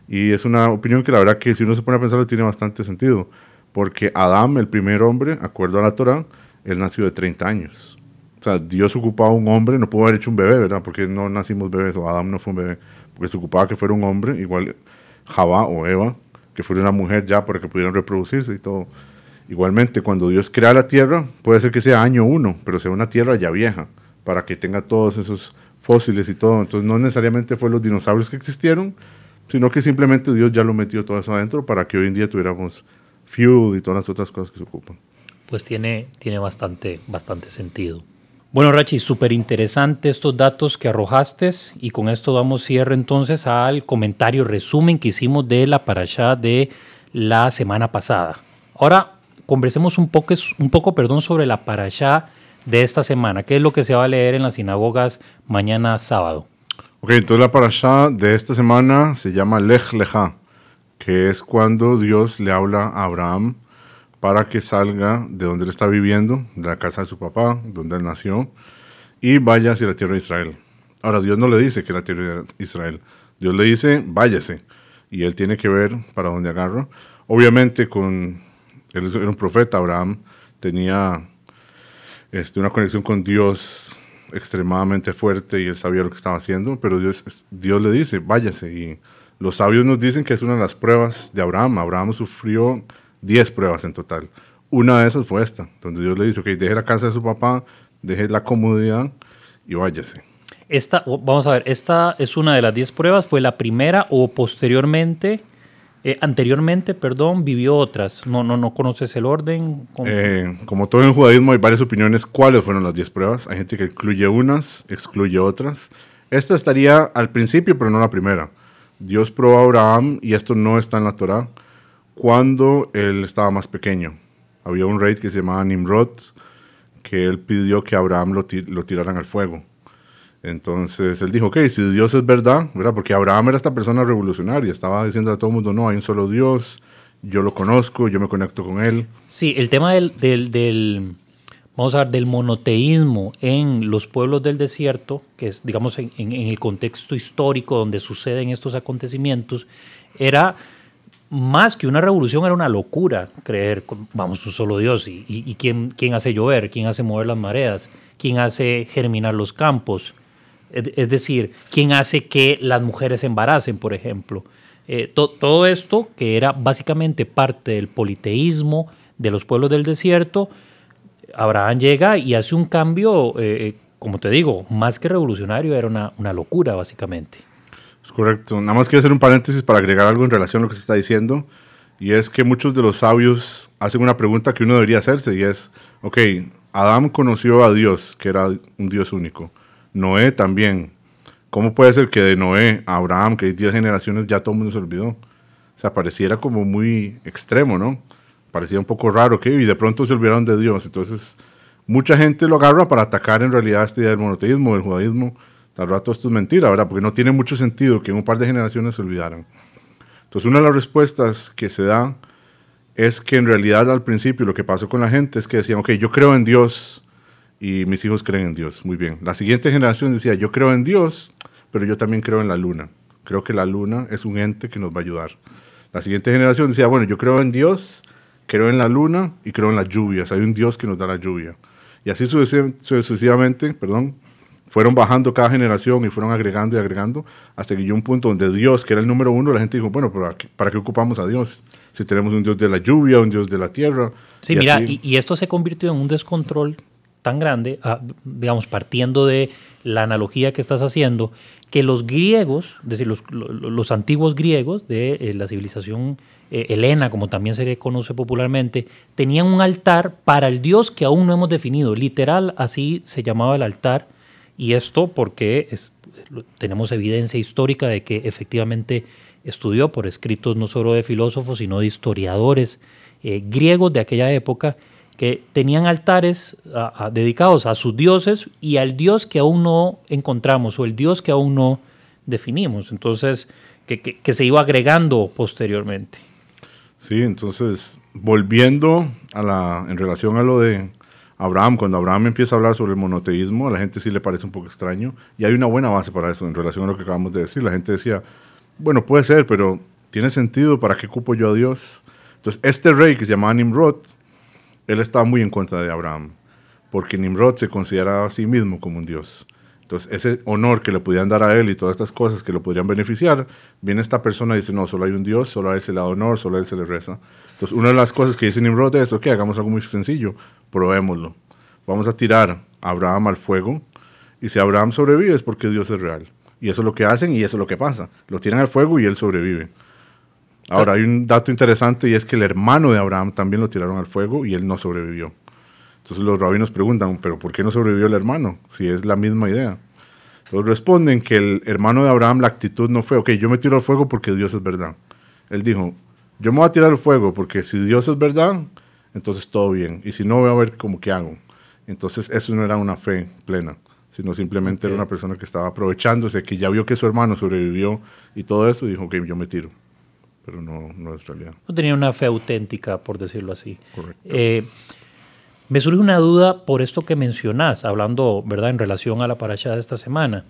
S3: Y es una opinión que la verdad que si uno se pone a pensarlo tiene bastante sentido. Porque Adán, el primer hombre, acuerdo a la Torah, él nació de 30 años. O sea, Dios ocupaba un hombre, no pudo haber hecho un bebé, ¿verdad? Porque no nacimos bebés, o Adán no fue un bebé. Porque se ocupaba que fuera un hombre, igual Jabá o Eva, que fuera una mujer ya para que pudieran reproducirse y todo. Igualmente, cuando Dios crea la tierra, puede ser que sea año uno, pero sea una tierra ya vieja, para que tenga todos esos fósiles y todo. Entonces, no necesariamente fue los dinosaurios que existieron, sino que simplemente Dios ya lo metió todo eso adentro para que hoy en día tuviéramos fuel y todas las otras cosas que se ocupan.
S2: Pues tiene, tiene bastante, bastante sentido. Bueno, Rachi, súper interesante estos datos que arrojaste y con esto damos cierre entonces al comentario resumen que hicimos de la parasha de la semana pasada. Ahora conversemos un poco, un poco perdón, sobre la parasha de esta semana. ¿Qué es lo que se va a leer en las sinagogas mañana sábado?
S3: Ok, entonces la parasha de esta semana se llama Lech Lecha, que es cuando Dios le habla a Abraham para que salga de donde él está viviendo, de la casa de su papá, donde él nació, y vaya hacia la tierra de Israel. Ahora, Dios no le dice que la tierra de Israel, Dios le dice, váyase, y él tiene que ver para dónde agarra. Obviamente, con él era un profeta, Abraham tenía este, una conexión con Dios extremadamente fuerte y él sabía lo que estaba haciendo, pero Dios, Dios le dice, váyase. Y los sabios nos dicen que es una de las pruebas de Abraham. Abraham sufrió 10 pruebas en total. Una de esas fue esta, donde Dios le dice, ok, deje la casa de su papá, deje la comodidad y váyase.
S2: Esta, vamos a ver, esta es una de las 10 pruebas, fue la primera o posteriormente eh, anteriormente, perdón, vivió otras. No, no, no conoces el orden.
S3: Eh, como todo en judaísmo hay varias opiniones. ¿Cuáles fueron las 10 pruebas? Hay gente que incluye unas, excluye otras. Esta estaría al principio, pero no la primera. Dios probó a Abraham, y esto no está en la Torah, cuando él estaba más pequeño. Había un rey que se llamaba Nimrod, que él pidió que Abraham lo, lo tiraran al fuego. Entonces él dijo, ok, si Dios es verdad, ¿verdad? Porque Abraham era esta persona revolucionaria, estaba diciendo a todo el mundo, no, hay un solo Dios, yo lo conozco, yo me conecto con él.
S2: Sí, el tema del, del, vamos a ver, del monoteísmo en los pueblos del desierto, que es, digamos, en, el contexto histórico donde suceden estos acontecimientos, era más que una revolución, era una locura creer, vamos, un solo Dios. ¿Y, y, quién, quién hace llover? ¿Quién hace mover las mareas? ¿Quién hace germinar los campos? Es decir, ¿quién hace que las mujeres embaracen, por ejemplo? Eh, todo esto, que era básicamente parte del politeísmo de los pueblos del desierto, Abraham llega y hace un cambio, eh, eh, como te digo, más que revolucionario, era una, una, locura, básicamente.
S3: Es correcto. Nada más quiero hacer un paréntesis para agregar algo en relación a lo que se está diciendo, y es que muchos de los sabios hacen una pregunta que uno debería hacerse, y es, ok, Adán conoció a Dios, que era un Dios único. Noé también. ¿Cómo puede ser que de Noé a Abraham, que hay 10 generaciones, ya todo el mundo se olvidó? O sea, pareciera como muy extremo, ¿no? Parecía un poco raro, ¿qué? Y de pronto se olvidaron de Dios. Entonces, mucha gente lo agarra para atacar en realidad esta idea del monoteísmo, del judaísmo. Tal rato esto es mentira, ¿verdad? Porque no tiene mucho sentido que en un par de generaciones se olvidaran. Entonces, una de las respuestas que se da es que en realidad al principio lo que pasó con la gente es que decían, ok, yo creo en Dios, y mis hijos creen en Dios. Muy bien. La siguiente generación decía, yo creo en Dios, pero yo también creo en la luna. Creo que la luna es un ente que nos va a ayudar. La siguiente generación decía, bueno, yo creo en Dios, creo en la luna y creo en las lluvias. Hay un Dios que nos da la lluvia. Y así sucesivamente, perdón, fueron bajando cada generación y fueron agregando y agregando hasta que llegó un punto donde Dios, que era el número uno, la gente dijo, bueno, ¿para qué, ¿para qué ocupamos a Dios? Si tenemos un Dios de la lluvia, un Dios de la tierra.
S2: Sí, mira, y, y, esto se convirtió en un descontrol tan grande, ah, digamos, partiendo de la analogía que estás haciendo, que los griegos, es decir, los, antiguos griegos de eh, la civilización eh, helena, como también se le conoce popularmente, tenían un altar para el dios que aún no hemos definido. Literal, así se llamaba el altar. Y esto porque tenemos evidencia histórica de que efectivamente estudió por escritos no solo de filósofos, sino de historiadores eh, griegos de aquella época que tenían altares dedicados a sus dioses y al dios que aún no encontramos o el dios que aún no definimos. Entonces, que, se iba agregando posteriormente.
S3: Sí, entonces, volviendo a la, en relación a lo de Abraham, cuando Abraham empieza a hablar sobre el monoteísmo, a la gente sí le parece un poco extraño y hay una buena base para eso en relación a lo que acabamos de decir. La gente decía, bueno, puede ser, pero ¿tiene sentido? ¿Para qué cupo yo a Dios? Entonces, este rey que se llamaba Nimrod, él estaba muy en contra de Abraham, porque Nimrod se consideraba a sí mismo como un dios. Entonces, ese honor que le podían dar a él y todas estas cosas que lo podrían beneficiar, viene esta persona y dice, no, solo hay un Dios, solo a él se le da honor, solo a él se le reza. Entonces, una de las cosas que dice Nimrod es, ok, hagamos algo muy sencillo, probémoslo. Vamos a tirar a Abraham al fuego, y si Abraham sobrevive es porque Dios es real. Y eso es lo que hacen y eso es lo que pasa. Lo tiran al fuego y él sobrevive. Ahora, hay un dato interesante y es que el hermano de Abraham también lo tiraron al fuego y él no sobrevivió. Entonces los rabinos preguntan, ¿pero por qué no sobrevivió el hermano? Si es la misma idea. Entonces responden que el hermano de Abraham, la actitud no fue, ok, yo me tiro al fuego porque Dios es verdad. Él dijo, yo me voy a tirar al fuego porque si Dios es verdad, entonces todo bien. Y si no, voy a ver cómo que hago. Entonces eso no era una fe plena, sino simplemente era una persona que estaba aprovechándose, que ya vio que su hermano sobrevivió y todo eso, y dijo, ok, yo me tiro pero no, no es realidad.
S2: No tenía una fe auténtica, por decirlo así. Correcto. Eh, me surge una duda por esto que mencionás, hablando, ¿verdad?, en relación a la paracha de esta semana.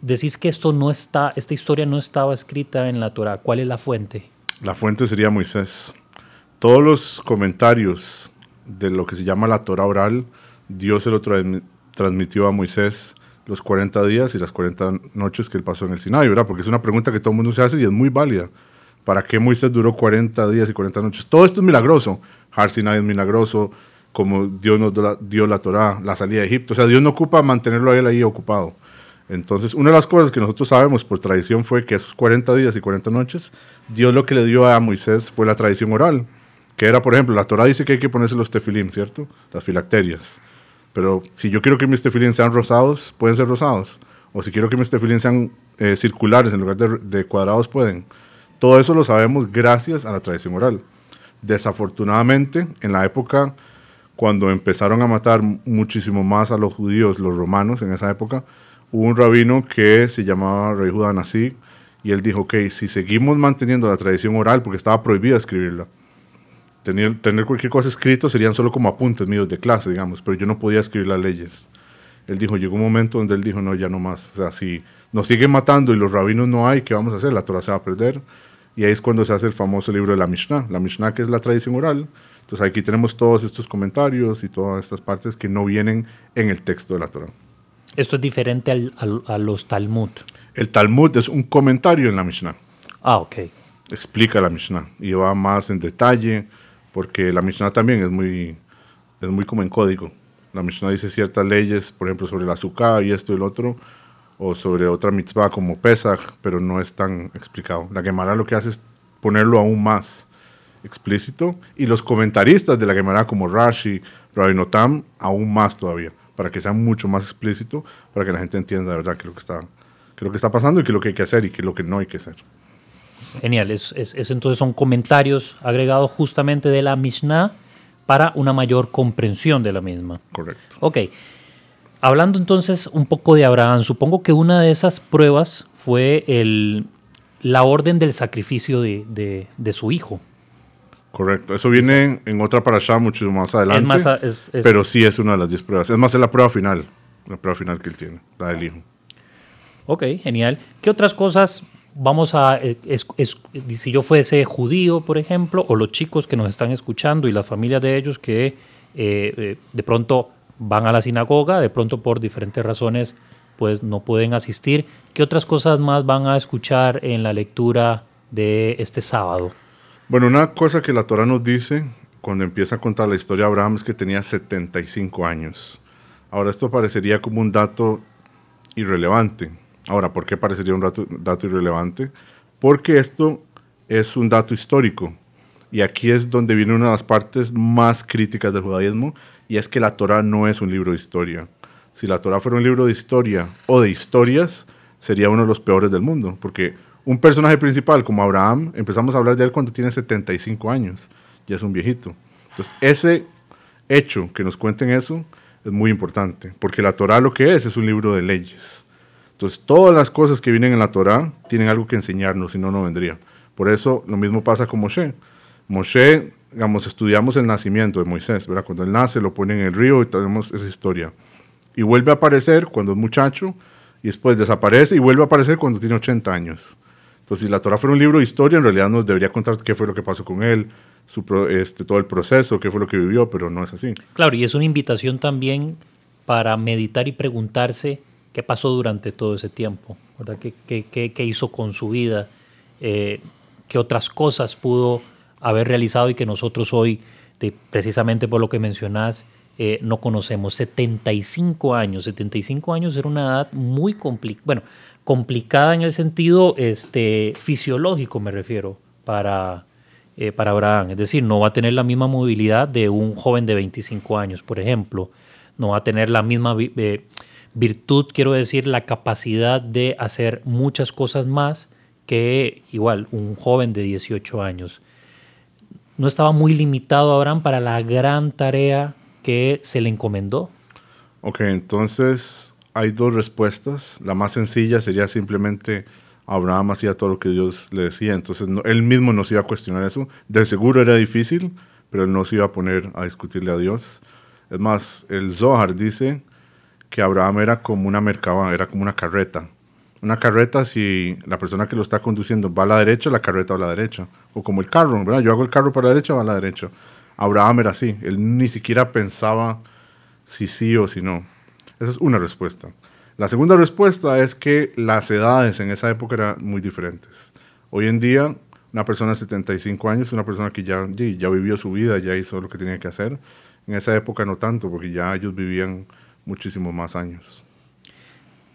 S2: Decís que esto no está, esta historia no estaba escrita en la Torah. ¿Cuál es la fuente?
S3: La fuente sería Moisés. Todos los comentarios de lo que se llama la Torah oral, Dios se lo transmitió a Moisés los 40 días y las 40 noches que él pasó en el Sinai, ¿verdad? Porque es una pregunta que todo el mundo se hace y es muy válida. ¿Para qué Moisés duró 40 días y 40 noches? Todo esto es milagroso. Har es milagroso, como Dios nos dio la Torah, la salida de Egipto. O sea, Dios no ocupa mantenerlo a él ahí ocupado. Entonces, una de las cosas que nosotros sabemos por tradición fue que esos 40 días y 40 noches, Dios lo que le dio a Moisés fue la tradición oral, que era, por ejemplo, la Torah dice que hay que ponerse los tefilim, ¿cierto? Las filacterias. Pero si yo quiero que mis tefilim sean rosados, pueden ser rosados. O si quiero que mis tefilín sean eh, circulares en lugar de, de cuadrados, pueden. Todo eso lo sabemos gracias a la tradición oral. Desafortunadamente, en la época cuando empezaron a matar muchísimo más a los judíos, los romanos en esa época, hubo un rabino que se llamaba Rey Judá Nasí, y él dijo, ok, si seguimos manteniendo la tradición oral, porque estaba prohibido escribirla, tener, tener cualquier cosa escrito serían solo como apuntes míos de clase, digamos, pero yo no podía escribir las leyes. Él dijo, llegó un momento donde él dijo, no, ya no más. O sea, si nos siguen matando y los rabinos no hay, ¿qué vamos a hacer? La Torah se va a perder. Y ahí es cuando se hace el famoso libro de la Mishnah. La Mishnah, que es la tradición oral, entonces aquí tenemos todos estos comentarios y todas estas partes que no vienen en el texto de la Torah.
S2: Esto es diferente al, al, a los Talmud.
S3: El Talmud es un comentario en la Mishnah.
S2: Ah, ok.
S3: Explica la Mishnah y va más en detalle porque la Mishnah también es muy, es muy como en código. La Mishnah dice ciertas leyes, por ejemplo, sobre el azúcar y esto y el otro, o sobre otra mitzvah como Pesach, pero no es tan explicado. La Gemara lo que hace es ponerlo aún más explícito y los comentaristas de la Gemara como Rashi, Rabinotam, aún más todavía, para que sea mucho más explícito, para que la gente entienda de verdad qué es lo que está, qué es lo que está pasando y qué es lo que hay que hacer y qué es lo que no hay que hacer.
S2: Genial, es, es, es entonces son comentarios agregados justamente de la Mishnah para una mayor comprensión de la misma.
S3: Correcto.
S2: Ok, hablando entonces un poco de Abraham, supongo que una de esas pruebas fue el, la orden del sacrificio de, de, de su hijo.
S3: Correcto. Eso viene en otra parasha mucho más adelante.
S2: Es más a- es- es-
S3: Pero sí es una de las 10 pruebas. Es más, es la prueba final. La prueba final que él tiene, la del hijo.
S2: Ok, genial. ¿Qué otras cosas vamos a... eh, si yo fuese judío, por ejemplo, o los chicos que nos están escuchando y las familias de ellos que eh, eh, de pronto van a la sinagoga, de pronto por diferentes razones pues no pueden asistir, ¿qué otras cosas más van a escuchar en la lectura de este sábado?
S3: Bueno, una cosa que la Torah nos dice cuando empieza a contar la historia de Abraham es que tenía 75 años. Ahora, esto parecería como un dato irrelevante. Ahora, ¿por qué parecería un dato, dato irrelevante? Porque esto es un dato histórico. Y aquí es donde viene una de las partes más críticas del judaísmo, y es que la Torah no es un libro de historia. Si la Torah fuera un libro de historia o de historias, sería uno de los peores del mundo, porque un personaje principal como Abraham, empezamos a hablar de él cuando tiene 75 años, ya es un viejito. Entonces, ese hecho que nos cuenten eso es muy importante, porque la Torah lo que es es un libro de leyes. Entonces, todas las cosas que vienen en la Torah tienen algo que enseñarnos, si no, no vendría. Por eso, lo mismo pasa con Moshe. Moshe, digamos, estudiamos el nacimiento de Moisés, ¿verdad? Cuando él nace, lo pone en el río y tenemos esa historia. Y vuelve a aparecer cuando es muchacho, y después desaparece y vuelve a aparecer cuando tiene 80 años. Entonces, si la Torah fuera un libro de historia, en realidad nos debería contar qué fue lo que pasó con él, su este, todo el proceso, qué fue lo que vivió, pero no es así.
S2: Claro, y es una invitación también para meditar y preguntarse qué pasó durante todo ese tiempo, ¿verdad? ¿Qué, qué- qué- qué hizo con su vida? Eh, ¿Qué otras cosas pudo haber realizado y que nosotros hoy, precisamente por lo que mencionás, eh, no conocemos? 75 años. 75 años era una edad muy complicada, bueno, complicada en el sentido este, fisiológico, me refiero, para, eh, para Abraham. Es decir, no va a tener la misma movilidad de un joven de 25 años, por ejemplo. No va a tener la misma eh, virtud, quiero decir, la capacidad de hacer muchas cosas más que igual un joven de 18 años. No estaba muy limitado Abraham para la gran tarea que se le encomendó.
S3: Ok, entonces hay dos respuestas. La más sencilla sería simplemente Abraham hacía todo lo que Dios le decía, entonces no- él mismo no se iba a cuestionar eso. De seguro era difícil, pero él no se iba a poner a discutirle a Dios. Es más, el Zohar dice que Abraham era como una mercaba, era como una carreta. Una carreta, si la persona que lo está conduciendo va a la derecha, la carreta va a la derecha. O como el carro, ¿verdad? Yo hago el carro para la derecha, va a la derecha. Abraham era así, él ni siquiera pensaba si sí o si no. Esa es una respuesta. La segunda respuesta es que las edades en esa época eran muy diferentes. Hoy en día, una persona de 75 años es una persona que ya, ya vivió su vida, ya hizo lo que tenía que hacer. En esa época no tanto, porque ya ellos vivían muchísimo más años.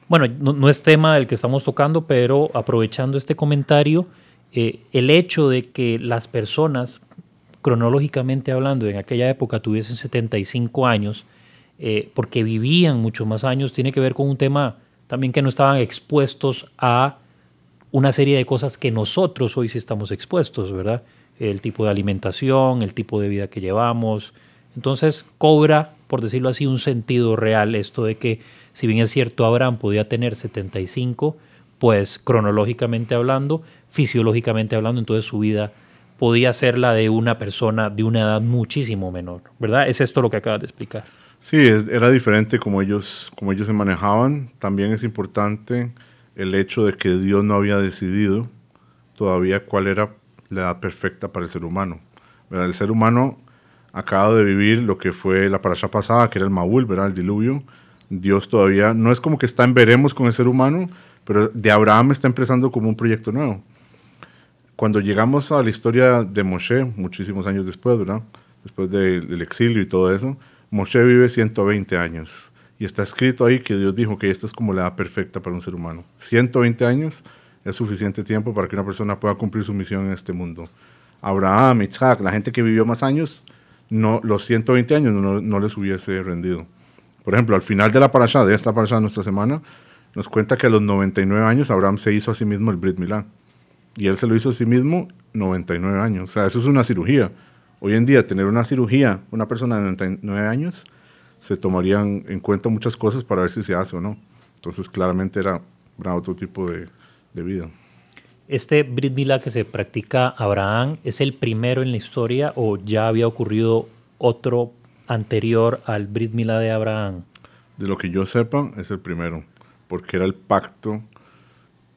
S2: Bueno, no, es tema del que estamos tocando, pero aprovechando este comentario, eh, el hecho de que las personas, cronológicamente hablando, en aquella época tuviesen 75 años, eh, porque vivían muchos más años, tiene que ver con un tema también que no estaban expuestos a una serie de cosas que nosotros hoy sí estamos expuestos, ¿verdad? El tipo de alimentación, el tipo de vida que llevamos. Entonces cobra, por decirlo así, un sentido real esto de que si bien es cierto Abraham podía tener 75, pues cronológicamente hablando, fisiológicamente hablando, entonces su vida podía ser la de una persona de una edad muchísimo menor, ¿verdad? Es esto lo que acabas de explicar.
S3: Sí, era diferente como ellos, como ellos se manejaban. También es importante el hecho de que Dios no había decidido todavía cuál era la edad perfecta para el ser humano. El ser humano acaba de vivir lo que fue la parasha pasada, que era el Maúl, ¿verdad? el diluvio. Dios todavía no es como que está en veremos con el ser humano, pero de Abraham está empezando como un proyecto nuevo. Cuando llegamos a la historia de Moshe, muchísimos años después, ¿verdad? Después del exilio y todo eso, Moshe vive 120 años. Y está escrito ahí que Dios dijo que esta es como la edad perfecta para un ser humano. 120 años es suficiente tiempo para que una persona pueda cumplir su misión en este mundo. Abraham, Isaac, la gente que vivió más años, no, los 120 años no, no les hubiese rendido. Por ejemplo, al final de la parasha, de esta parasha de nuestra semana, nos cuenta que a los 99 años Abraham se hizo a sí mismo el Brit Milá. Y él se lo hizo a sí mismo 99 años. O sea, eso es una cirugía. Hoy en día, tener una cirugía, una persona de 99 años, se tomarían en cuenta muchas cosas para ver si se hace o no. Entonces, claramente era, otro tipo de, vida.
S2: ¿Este Brit Milá que se practica Abraham es el primero en la historia o ya había ocurrido otro anterior al Brit Milá de Abraham?
S3: De lo que yo sepa, es el primero, porque era el pacto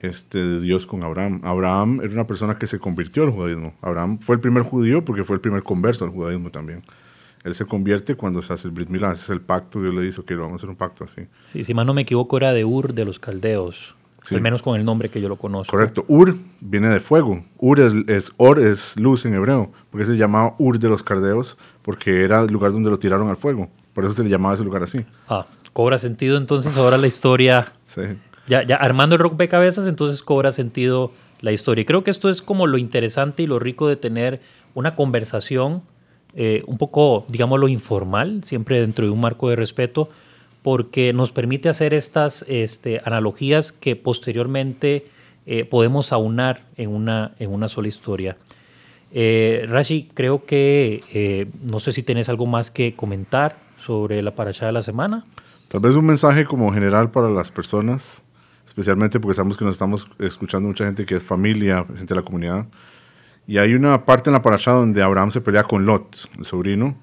S3: este, de Dios con Abraham. Abraham era una persona que se convirtió al judaísmo. Abraham fue el primer judío porque fue el primer converso al judaísmo también. Él se convierte cuando se hace el Brit Milá, ese es el pacto, Dios le dice que vamos a hacer un pacto así.
S2: Sí, si más no me equivoco era de Ur de los caldeos, al menos con el nombre que yo lo conozco.
S3: Correcto, Ur viene de fuego, Ur es, Or es luz en hebreo, porque se llamaba Ur de los caldeos, porque era el lugar donde lo tiraron al fuego, por eso se le llamaba ese lugar así.
S2: Ah, cobra sentido entonces ahora la historia sí ya, ya armando el rompecabezas, entonces cobra sentido la historia. Y creo que esto es como lo interesante y lo rico de tener una conversación eh, un poco, digámoslo, informal, siempre dentro de un marco de respeto, porque nos permite hacer estas este, analogías que posteriormente eh, podemos aunar en una, en una sola historia. Eh, Rashi, creo que eh, no sé si tenés algo más que comentar sobre la paracha de la semana.
S3: Tal vez un mensaje como general para las personas especialmente porque sabemos que nos estamos escuchando mucha gente que es familia, gente de la comunidad. Y hay una parte en la paracha donde Abraham se pelea con Lot, el sobrino,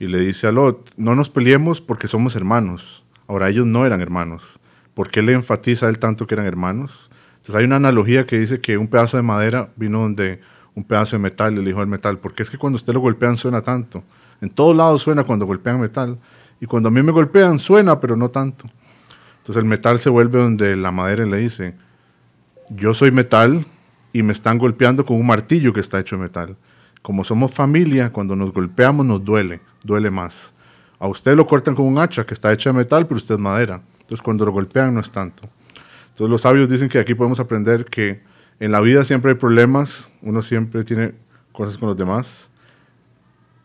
S3: y le dice a Lot, no nos peleemos porque somos hermanos. Ahora ellos no eran hermanos. ¿Por qué le enfatiza él tanto que eran hermanos? Entonces hay una analogía que dice que un pedazo de madera vino donde un pedazo de metal le dijo al metal, porque es que cuando usted lo golpean suena tanto. En todos lados suena cuando golpean metal. Y cuando a mí me golpean suena, pero no tanto. Entonces el metal se vuelve donde la madera le dice, yo soy metal y me están golpeando con un martillo que está hecho de metal. Como somos familia, cuando nos golpeamos nos duele, duele más. A usted lo cortan con un hacha que está hecha de metal, pero usted es madera. Entonces cuando lo golpean no es tanto. Entonces los sabios dicen que aquí podemos aprender que en la vida siempre hay problemas, uno siempre tiene cosas con los demás,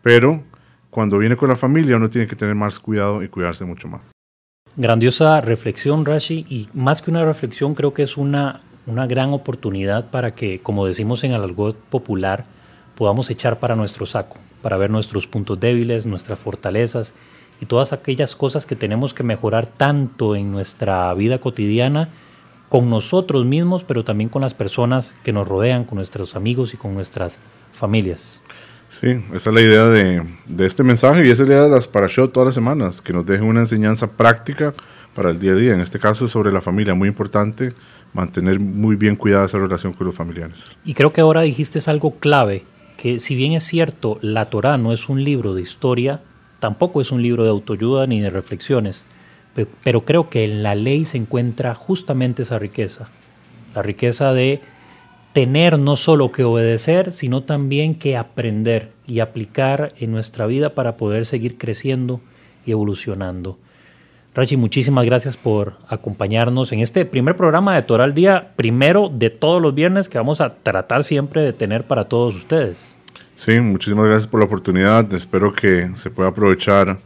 S3: pero cuando viene con la familia uno tiene que tener más cuidado y cuidarse mucho más.
S2: Grandiosa reflexión, Rashi, y más que una reflexión, creo que es una, una gran oportunidad para que, como decimos en el argot popular, podamos echar para nuestro saco, para ver nuestros puntos débiles, nuestras fortalezas y todas aquellas cosas que tenemos que mejorar tanto en nuestra vida cotidiana con nosotros mismos, pero también con las personas que nos rodean, con nuestros amigos y con nuestras familias.
S3: Sí, esa es la idea de, este mensaje y esa es la idea de las Parashot todas las semanas, que nos dejen una enseñanza práctica para el día a día. En este caso sobre la familia, muy importante mantener muy bien cuidada esa relación con los familiares.
S2: Y creo que ahora dijiste algo clave, que si bien es cierto, la Torah no es un libro de historia, tampoco es un libro de autoayuda ni de reflexiones, pero creo que en la ley se encuentra justamente esa riqueza, la riqueza de tener no solo que obedecer, sino también que aprender y aplicar en nuestra vida para poder seguir creciendo y evolucionando. Rachi, muchísimas gracias por acompañarnos en este primer programa de Toral Día, primero de todos los viernes que vamos a tratar siempre de tener para todos ustedes.
S3: Sí, muchísimas gracias por la oportunidad. Espero que se pueda aprovechar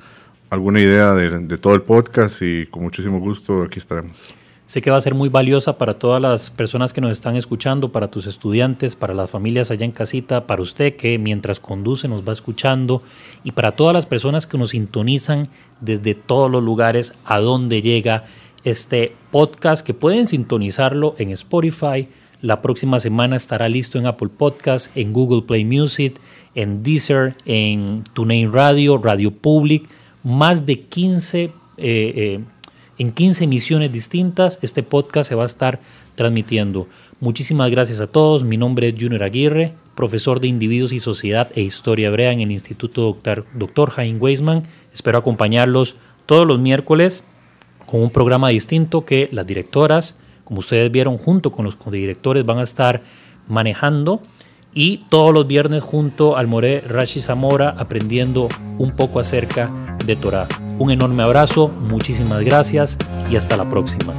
S3: alguna idea de, de todo el podcast y con muchísimo gusto aquí estaremos.
S2: Sé que va a ser muy valiosa para todas las personas que nos están escuchando, para tus estudiantes, para las familias allá en casita, para usted que mientras conduce nos va escuchando y para todas las personas que nos sintonizan desde todos los lugares a donde llega este podcast que pueden sintonizarlo en Spotify. La próxima semana estará listo en Apple Podcast, en Google Play Music, en Deezer, en TuneIn Radio, Radio Public, más de 15 eh, en 15 emisiones distintas. Este podcast se va a estar transmitiendo. Muchísimas gracias a todos. Mi nombre es Junior Aguirre, profesor de Individuos y Sociedad e Historia Hebrea en el Instituto Dr. Dr. Jaime Weisman. Espero acompañarlos todos los miércoles con un programa distinto que las directoras, como ustedes vieron, junto con los directores van a estar manejando y todos los viernes junto al More Rashi Zamora aprendiendo un poco acerca de Torah. Un enorme abrazo, muchísimas gracias y hasta la próxima.